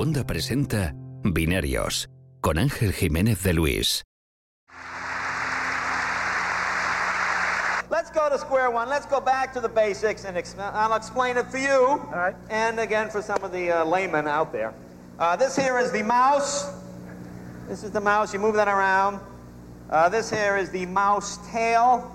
Segunda presenta Binarios con Ángel Jiménez de Luis. Let's go to square one. Let's go back to the basics, and ex I'll explain it for you, and again for some of the uh, laymen out there. Uh, this here is the mouse. This is the mouse. You move that around. Uh, this here is the mouse tail.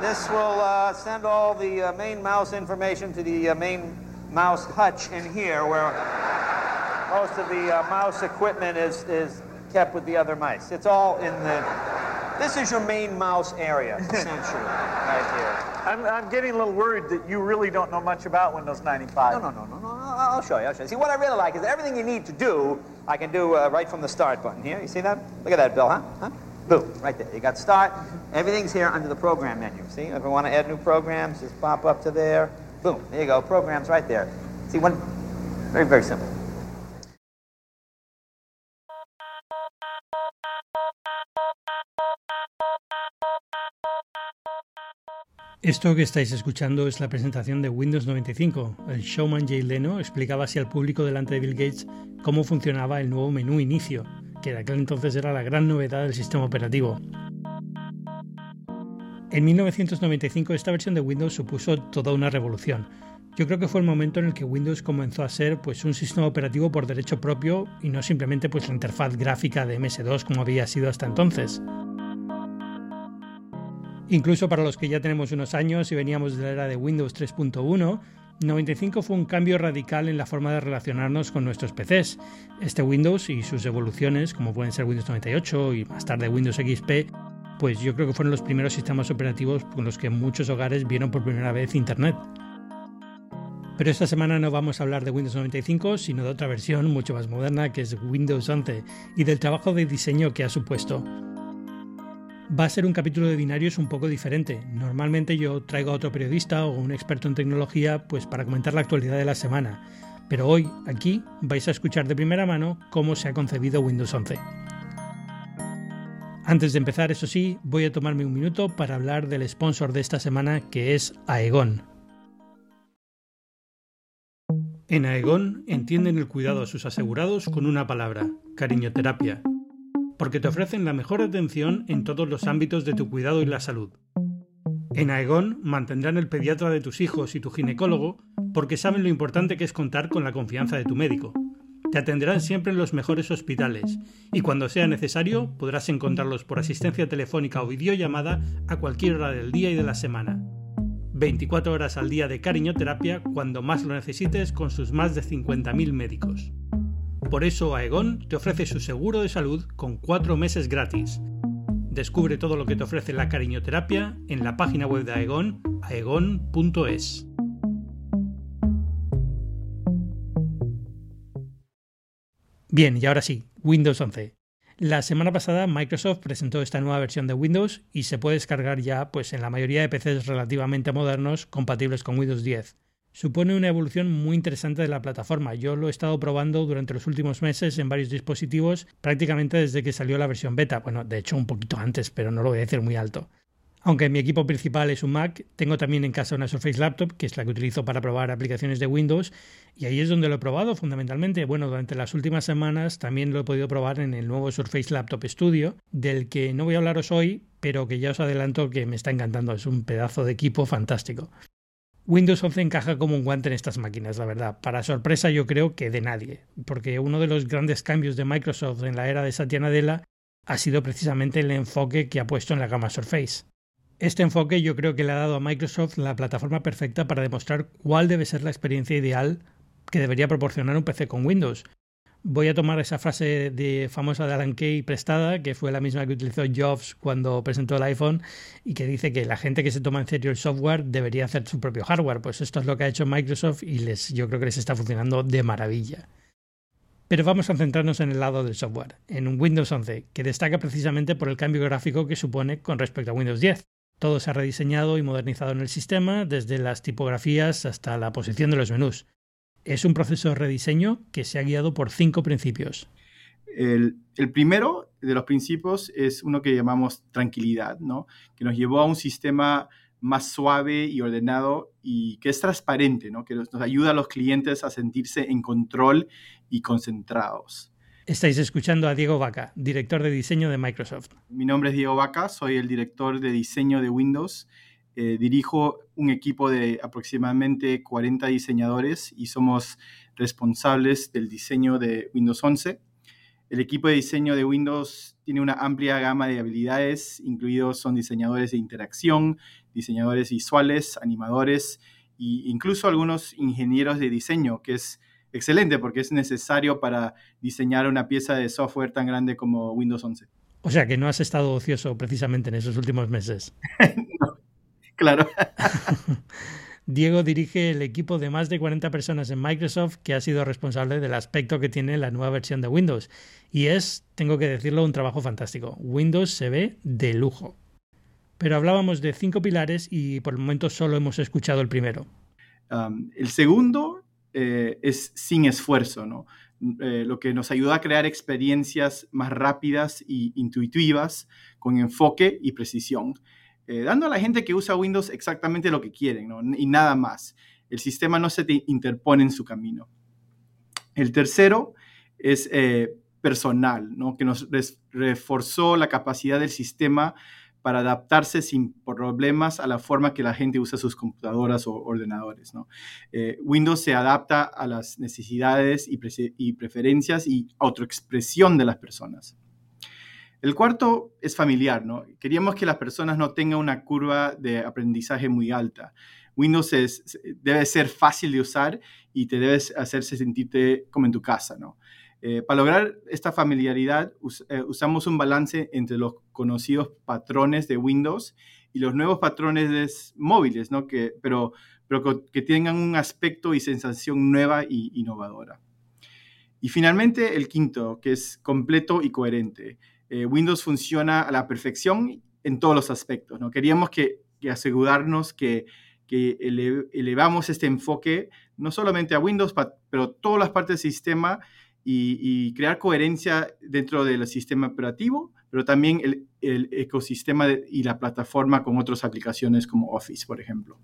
This will uh, send all the uh, main mouse information to the uh, main mouse hutch in here, where most of the uh, mouse equipment is, is kept with the other mice. It's all in the. This is your main mouse area, essentially, right here. I'm, I'm getting a little worried that you really don't know much about Windows 95. No, no, no, no, no. I'll show you. I'll show you. See, what I really like is everything you need to do, I can do uh, right from the start button here. You see that? Look at that, Bill, huh? huh? Boom, right there. You got start. Everything's here under the program menu. See, if I want to add new programs, just pop up to there. Boom, there you go. Programs right there. See, one, very, very simple. Esto que estáis escuchando es la presentación de Windows 95. El showman Jay Leno explicaba así al público delante de Bill Gates cómo funcionaba el nuevo menú inicio, que de aquel entonces era la gran novedad del sistema operativo. En 1995 esta versión de Windows supuso toda una revolución. Yo creo que fue el momento en el que Windows comenzó a ser pues, un sistema operativo por derecho propio y no simplemente pues, la interfaz gráfica de MS2 como había sido hasta entonces. Incluso para los que ya tenemos unos años y veníamos de la era de Windows 3.1, 95 fue un cambio radical en la forma de relacionarnos con nuestros PCs. Este Windows y sus evoluciones, como pueden ser Windows 98 y más tarde Windows XP, pues yo creo que fueron los primeros sistemas operativos con los que muchos hogares vieron por primera vez Internet. Pero esta semana no vamos a hablar de Windows 95, sino de otra versión mucho más moderna que es Windows 11 y del trabajo de diseño que ha supuesto va a ser un capítulo de binarios un poco diferente. Normalmente yo traigo a otro periodista o un experto en tecnología pues para comentar la actualidad de la semana, pero hoy aquí vais a escuchar de primera mano cómo se ha concebido Windows 11. Antes de empezar, eso sí, voy a tomarme un minuto para hablar del sponsor de esta semana que es Aegon. En Aegon entienden el cuidado a sus asegurados con una palabra, cariñoterapia porque te ofrecen la mejor atención en todos los ámbitos de tu cuidado y la salud. En Aegon mantendrán el pediatra de tus hijos y tu ginecólogo porque saben lo importante que es contar con la confianza de tu médico. Te atenderán siempre en los mejores hospitales y cuando sea necesario podrás encontrarlos por asistencia telefónica o videollamada a cualquier hora del día y de la semana. 24 horas al día de cariñoterapia cuando más lo necesites con sus más de 50.000 médicos. Por eso Aegon te ofrece su seguro de salud con 4 meses gratis. Descubre todo lo que te ofrece la cariñoterapia en la página web de Aegon, aegon.es. Bien, y ahora sí, Windows 11. La semana pasada Microsoft presentó esta nueva versión de Windows y se puede descargar ya pues, en la mayoría de PCs relativamente modernos compatibles con Windows 10 supone una evolución muy interesante de la plataforma. Yo lo he estado probando durante los últimos meses en varios dispositivos, prácticamente desde que salió la versión beta. Bueno, de hecho un poquito antes, pero no lo voy a decir muy alto. Aunque mi equipo principal es un Mac, tengo también en casa una Surface Laptop, que es la que utilizo para probar aplicaciones de Windows, y ahí es donde lo he probado fundamentalmente. Bueno, durante las últimas semanas también lo he podido probar en el nuevo Surface Laptop Studio, del que no voy a hablaros hoy, pero que ya os adelanto que me está encantando. Es un pedazo de equipo fantástico. Windows 11 encaja como un guante en estas máquinas, la verdad. Para sorpresa yo creo que de nadie, porque uno de los grandes cambios de Microsoft en la era de Satya Nadella ha sido precisamente el enfoque que ha puesto en la gama Surface. Este enfoque yo creo que le ha dado a Microsoft la plataforma perfecta para demostrar cuál debe ser la experiencia ideal que debería proporcionar un PC con Windows, voy a tomar esa frase de, famosa de Alan Kay prestada, que fue la misma que utilizó Jobs cuando presentó el iPhone, y que dice que la gente que se toma en serio el software debería hacer su propio hardware. Pues esto es lo que ha hecho Microsoft y les, yo creo que les está funcionando de maravilla. Pero vamos a centrarnos en el lado del software, en un Windows 11, que destaca precisamente por el cambio gráfico que supone con respecto a Windows 10. Todo se ha rediseñado y modernizado en el sistema, desde las tipografías hasta la posición de los menús es un proceso de rediseño que se ha guiado por cinco principios. El, primero de los principios es uno que llamamos tranquilidad, ¿no? que nos llevó a un sistema más suave y ordenado y que es transparente, ¿no? que nos, ayuda a los clientes a sentirse en control y concentrados. Estáis escuchando a Diego Vaca, director de diseño de Microsoft. Mi nombre es Diego Vaca, soy el director de diseño de Windows. Eh, dirijo un equipo de aproximadamente 40 diseñadores y somos responsables del diseño de Windows 11 el equipo de diseño de Windows tiene una amplia gama de habilidades, incluidos son diseñadores de interacción, diseñadores visuales, animadores e incluso algunos ingenieros de diseño, que es excelente porque es necesario para diseñar una pieza de software tan grande como Windows 11. O sea que no has estado ocioso precisamente en esos últimos meses. claro. Diego dirige el equipo de más de 40 personas en Microsoft que ha sido responsable del aspecto que tiene la nueva versión de Windows. Y es, tengo que decirlo, un trabajo fantástico. Windows se ve de lujo. Pero hablábamos de cinco pilares y por el momento solo hemos escuchado el primero. Um, el segundo eh, es sin esfuerzo, ¿no? Eh, lo que nos ayuda a crear experiencias más rápidas e intuitivas con enfoque y precisión. Eh, dando a la gente que usa Windows exactamente lo que quieren y nada más. El sistema no se te interpone en su camino. El tercero es eh, personal, ¿no? que nos reforzó la capacidad del sistema para adaptarse sin problemas a la forma que la gente usa sus computadoras o ordenadores. Eh, Windows se adapta a las necesidades y, y preferencias y autoexpresión de las personas. El cuarto es familiar, ¿no? Queríamos que las personas no tengan una curva de aprendizaje muy alta. Windows debe ser fácil de usar y te debes hacerse sentirte como en tu casa, ¿no? Eh, para lograr esta familiaridad, eh, usamos un balance entre los conocidos patrones de Windows y los nuevos patrones móviles, ¿no? Que, pero, pero que tengan un aspecto y sensación nueva y innovadora. Y finalmente, el quinto, que es completo y coherente. Eh, Windows funciona a la perfección en todos los aspectos. ¿no? Queríamos que, asegurarnos que, elevamos este enfoque no solamente a Windows, pero todas las partes del sistema y, crear coherencia dentro del sistema operativo, pero también el, ecosistema y la plataforma con otras aplicaciones como Office, por ejemplo.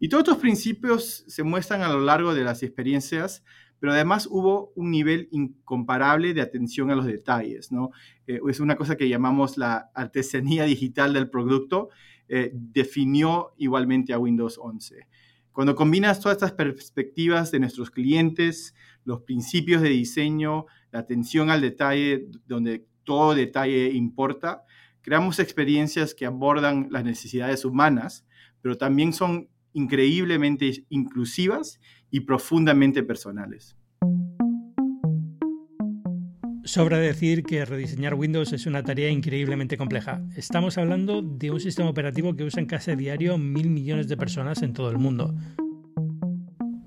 Y todos estos principios se muestran a lo largo de las experiencias pero además hubo un nivel incomparable de atención a los detalles, ¿no? Eh, es una cosa que llamamos la artesanía digital del producto, eh, definió igualmente a Windows 11. Cuando combinas todas estas perspectivas de nuestros clientes, los principios de diseño, la atención al detalle, donde todo detalle importa, creamos experiencias que abordan las necesidades humanas, pero también son increíblemente inclusivas y profundamente personales. Sobra decir que rediseñar Windows es una tarea increíblemente compleja. Estamos hablando de un sistema operativo que usan casi a diario mil millones de personas en todo el mundo.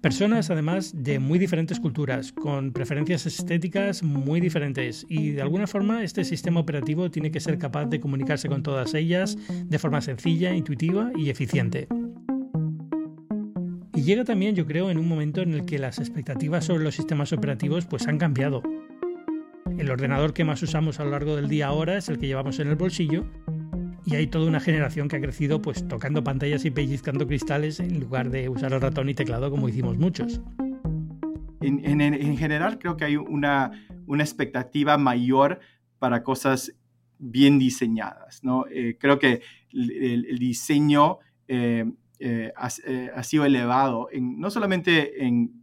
Personas además de muy diferentes culturas, con preferencias estéticas muy diferentes y de alguna forma este sistema operativo tiene que ser capaz de comunicarse con todas ellas de forma sencilla, intuitiva y eficiente. Llega también, yo creo, en un momento en el que las expectativas sobre los sistemas operativos pues han cambiado. El ordenador que más usamos a lo largo del día ahora es el que llevamos en el bolsillo y hay toda una generación que ha crecido pues tocando pantallas y pellizcando cristales en lugar de usar el ratón y teclado como hicimos muchos. En, general creo que hay una, una expectativa mayor para cosas bien diseñadas. ¿no? Eh, creo que el, diseño eh, eh, eh, ha, sido elevado, en, no solamente en,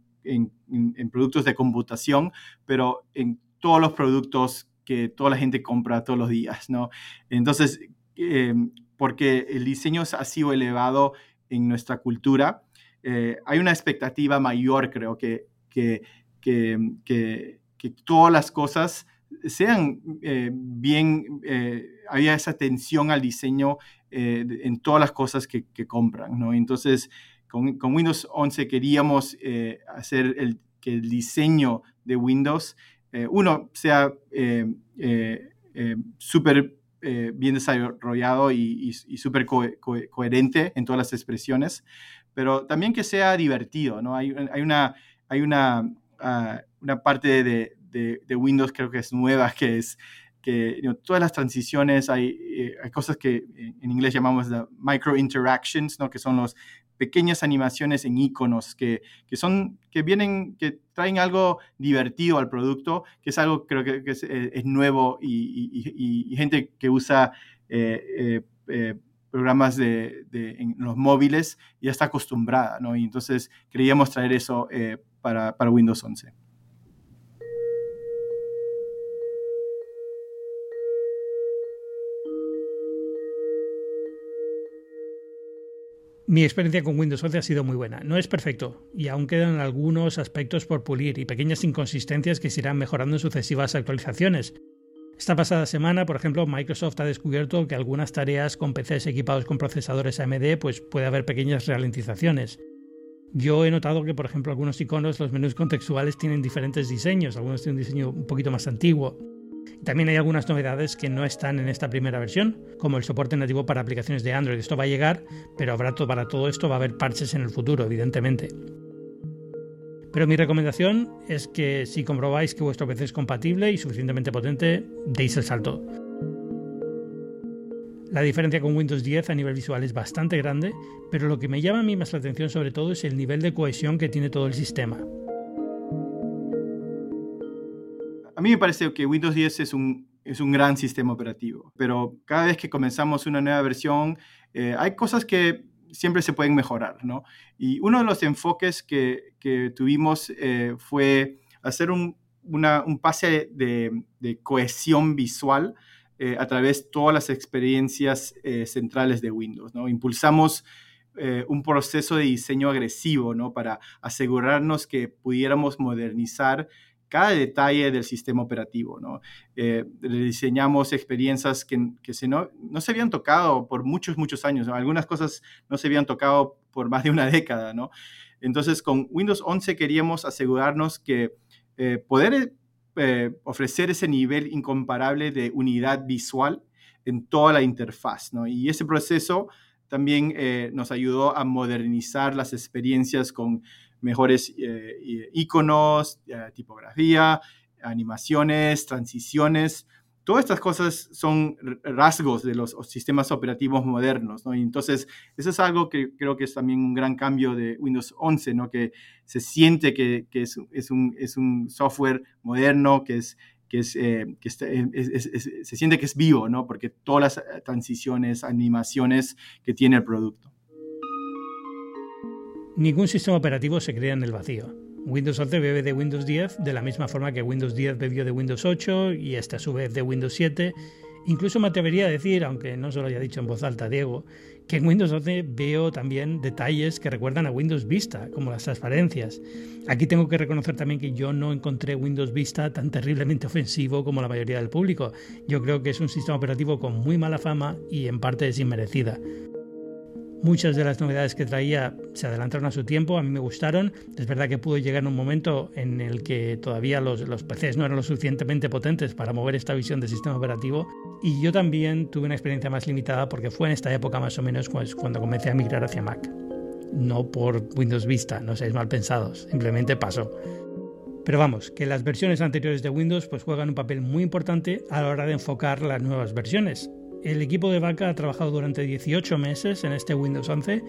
productos de computación, pero en todos los productos que toda la gente compra todos los días, ¿no? Entonces, em, porque el diseño ha sido elevado en nuestra cultura, eh, hay una expectativa mayor, creo, que, que, que, todas las cosas sean bien, había esa atención al diseño eh, en todas las cosas que, compran. ¿no? Entonces, con, Windows 11 queríamos eh, hacer el, que el diseño de Windows, eh, uno, sea súper bien desarrollado y, súper coherente en todas las expresiones, pero también que sea divertido. ¿no? Hay, hay una, hay una, ah, una parte de, de, de, Windows creo que es nueva, que es que todas las transiciones, hay, hay, cosas que en inglés llamamos micro interactions, ¿no? que son los pequeñas animaciones en iconos que, que, son, que vienen, que traen algo divertido al producto, que es algo creo que, es, es, nuevo y, gente que usa eh, eh, programas de, de, en los móviles ya está acostumbrada, ¿no? Y entonces queríamos traer eso eh, para, para Windows 11. Mi experiencia con Windows 11 ha sido muy buena. No es perfecto y aún quedan algunos aspectos por pulir y pequeñas inconsistencias que se irán mejorando en sucesivas actualizaciones. Esta pasada semana, por ejemplo, Microsoft ha descubierto que algunas tareas con PCs equipados con procesadores AMD pues puede haber pequeñas ralentizaciones. Yo he notado que, por ejemplo, algunos iconos, los menús contextuales tienen diferentes diseños, algunos tienen un diseño un poquito más antiguo. También hay algunas novedades que no están en esta primera versión, como el soporte nativo para aplicaciones de Android. Esto va a llegar, pero habrá para todo esto va a haber parches en el futuro, evidentemente. Pero mi recomendación es que si comprobáis que vuestro PC es compatible y suficientemente potente, deis el salto. La diferencia con Windows 10 a nivel visual es bastante grande, pero lo que me llama a mí más la atención sobre todo es el nivel de cohesión que tiene todo el sistema. Mí me parece que Windows 10 es un, es un gran sistema operativo, pero cada vez que comenzamos una nueva versión, eh, hay cosas que siempre se pueden mejorar, ¿no? Y uno de los enfoques que, que tuvimos eh, fue hacer un, un pase de, cohesión visual eh, a través de todas las experiencias centrales de Windows, ¿no? Impulsamos un proceso de diseño agresivo, ¿no? Para asegurarnos que pudiéramos modernizar cada detalle del sistema operativo. ¿no? Eh, diseñamos experiencias que, que se no, no, se habían tocado por muchos, muchos años. Algunas cosas no se habían tocado por más de una década. ¿no? Entonces, con Windows 11 queríamos asegurarnos que eh, poder eh, ofrecer ese nivel incomparable de unidad visual en toda la interfaz. ¿no? Y ese proceso también nos ayudó a modernizar las experiencias con mejores eh, iconos, eh, tipografía, animaciones, transiciones. Todas estas cosas son rasgos de los sistemas operativos modernos, ¿no? Y entonces, eso es algo que creo que es también un gran cambio de Windows 11, ¿no? Que se siente que, que es, es, un, es, un, software moderno, que, es, que, es, eh, que se siente que es vivo, ¿no? Porque todas las transiciones, animaciones que tiene el producto. Ningún sistema operativo se crea en el vacío. Windows 11 bebe de Windows 10 de la misma forma que Windows 10 bebió de Windows 8 y este a su vez de Windows 7. Incluso me atrevería a decir, aunque no se lo haya dicho en voz alta Diego, que en Windows 11 veo también detalles que recuerdan a Windows Vista, como las transparencias. Aquí tengo que reconocer también que yo no encontré Windows Vista tan terriblemente ofensivo como la mayoría del público. Yo creo que es un sistema operativo con muy mala fama y en parte es inmerecida. Muchas de las novedades que traía se adelantaron a su tiempo, a mí me gustaron. Es verdad que pudo llegar un momento en el que todavía los, los PCs no eran lo suficientemente potentes para mover esta visión del sistema operativo. Y yo también tuve una experiencia más limitada porque fue en esta época más o menos cuando comencé a migrar hacia Mac. No por Windows Vista, no seáis mal pensados, simplemente pasó. Pero vamos, que las versiones anteriores de Windows pues juegan un papel muy importante a la hora de enfocar las nuevas versiones. El equipo de Vaca ha trabajado durante 18 meses en este Windows 11,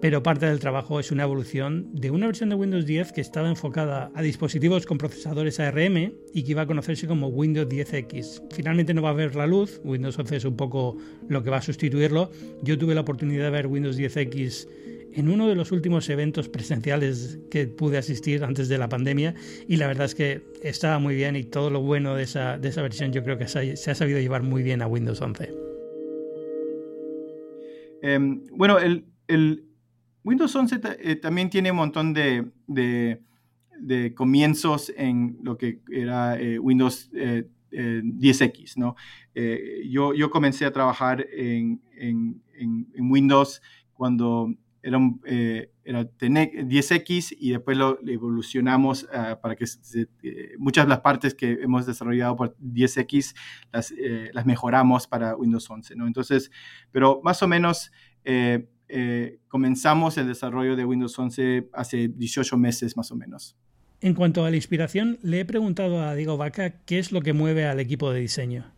pero parte del trabajo es una evolución de una versión de Windows 10 que estaba enfocada a dispositivos con procesadores ARM y que iba a conocerse como Windows 10X. Finalmente no va a ver la luz, Windows 11 es un poco lo que va a sustituirlo. Yo tuve la oportunidad de ver Windows 10X en uno de los últimos eventos presenciales que pude asistir antes de la pandemia y la verdad es que estaba muy bien y todo lo bueno de esa, de esa versión yo creo que se ha sabido llevar muy bien a Windows 11. Em, bueno, el, Windows 11 eh, también tiene un montón de, comienzos en lo que era eh, Windows 10X, eh, ¿no? Yo, comencé a trabajar en, Windows cuando era, era 10X y después lo, evolucionamos para que muchas de las partes que hemos desarrollado por 10X las, las mejoramos para Windows 11, ¿no? Entonces, pero más o menos eh, eh, comenzamos el desarrollo de Windows 11 hace 18 meses más o menos. En cuanto a la inspiración, le he preguntado a Diego Vaca qué es lo que mueve al equipo de diseño.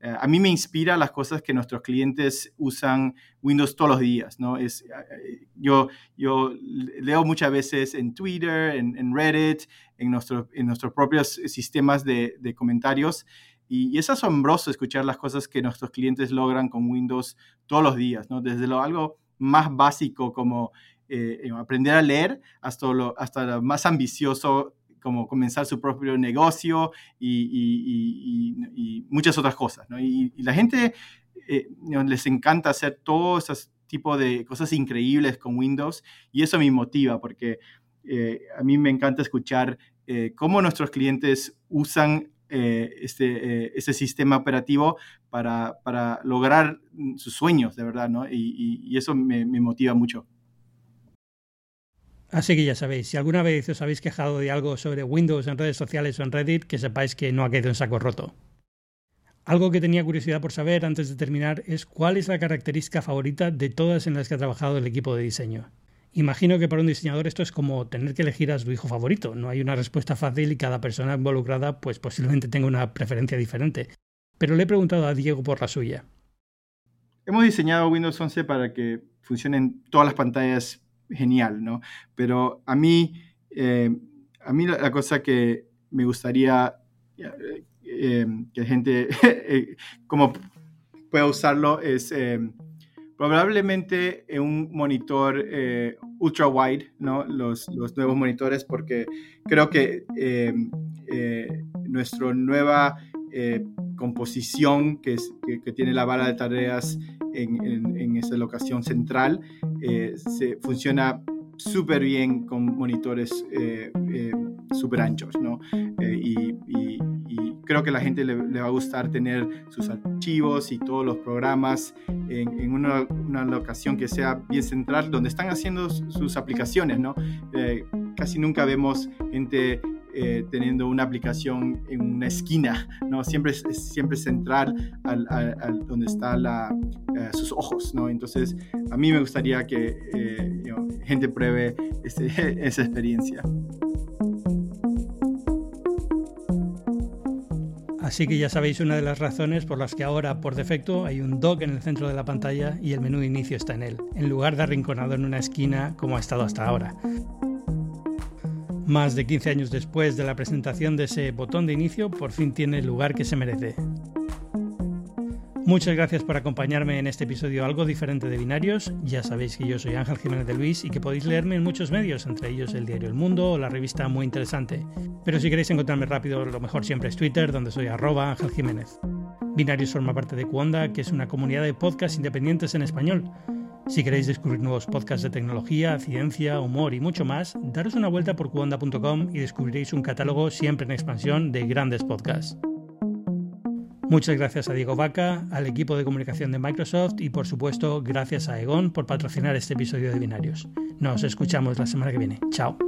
Eh, a mí me inspira las cosas que nuestros clientes usan Windows todos los días, ¿no? Es, eh, yo, yo leo muchas veces en Twitter, en, Reddit, en, nuestro, en nuestros propios sistemas de, comentarios y, es asombroso escuchar las cosas que nuestros clientes logran con Windows todos los días, ¿no? Desde lo algo más básico como eh, aprender a leer hasta lo, hasta lo más ambicioso como comenzar su propio negocio y, muchas otras cosas. Y, la gente eh, les encanta hacer todo ese tipo de cosas increíbles con Windows y eso me motiva porque eh, a mí me encanta escuchar eh, cómo nuestros clientes usan este, este, sistema operativo para, para, lograr sus sueños, de verdad. Y, eso me motiva mucho. Así que ya sabéis, si alguna vez os habéis quejado de algo sobre Windows en redes sociales o en Reddit, que sepáis que no ha quedado en saco roto. Algo que tenía curiosidad por saber antes de terminar es cuál es la característica favorita de todas en las que ha trabajado el equipo de diseño. Imagino que para un diseñador esto es como tener que elegir a su hijo favorito. No hay una respuesta fácil y cada persona involucrada pues posiblemente tenga una preferencia diferente. Pero le he preguntado a Diego por la suya. Hemos diseñado Windows 11 para que funcionen todas las pantallas genial, ¿no? Pero a mí, eh, a mí la, cosa que me gustaría eh, eh, que gente, como pueda usarlo, es probablemente un monitor ultra wide, ¿no? Los, nuevos monitores, porque creo que nuestra nueva composición que, tiene la bala de tareas en, en, esa locación central eh, se funciona súper bien con monitores eh, eh, súper anchos, ¿no? Y, creo que a la gente le, va a gustar tener sus archivos y todos los programas en, una, una, locación que sea bien central, donde están haciendo sus aplicaciones, ¿no? casi nunca vemos gente eh, teniendo una aplicación en una esquina, ¿no? Siempre es, siempre central al, donde están eh, sus ojos, ¿no? Entonces, a mí me gustaría que eh, gente pruebe esa experiencia. Así que ya sabéis una de las razones por las que ahora por defecto hay un dock en el centro de la pantalla y el menú de inicio está en él, en lugar de arrinconado en una esquina como ha estado hasta ahora. Más de 15 años después de la presentación de ese botón de inicio, por fin tiene el lugar que se merece. Muchas gracias por acompañarme en este episodio algo diferente de Binarios. Ya sabéis que yo soy Ángel Jiménez de Luis y que podéis leerme en muchos medios, entre ellos el diario El Mundo o la revista Muy Interesante. Pero si queréis encontrarme rápido, lo mejor siempre es Twitter, donde soy arroba Ángel Jiménez. Binarios forma parte de Cuonda, que es una comunidad de podcasts independientes en español. Si queréis descubrir nuevos podcasts de tecnología, ciencia, humor y mucho más, daros una vuelta por cuonda.com y descubriréis un catálogo siempre en expansión de grandes podcasts. Muchas gracias a Diego Vaca, al equipo de comunicación de Microsoft y por supuesto gracias a Egon por patrocinar este episodio de Binarios. Nos escuchamos la semana que viene. Chao.